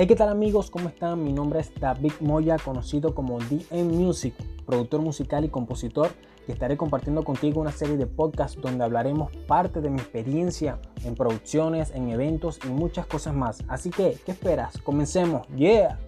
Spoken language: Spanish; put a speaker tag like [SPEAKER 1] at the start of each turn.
[SPEAKER 1] Hey, ¿qué tal amigos? ¿Cómo están? Mi nombre es David Moya, conocido como DM Music, productor musical y compositor, y estaré compartiendo contigo una serie de podcasts donde hablaremos parte de mi experiencia en producciones, en eventos y muchas cosas más. Así que, ¿qué esperas? Comencemos. Yeah.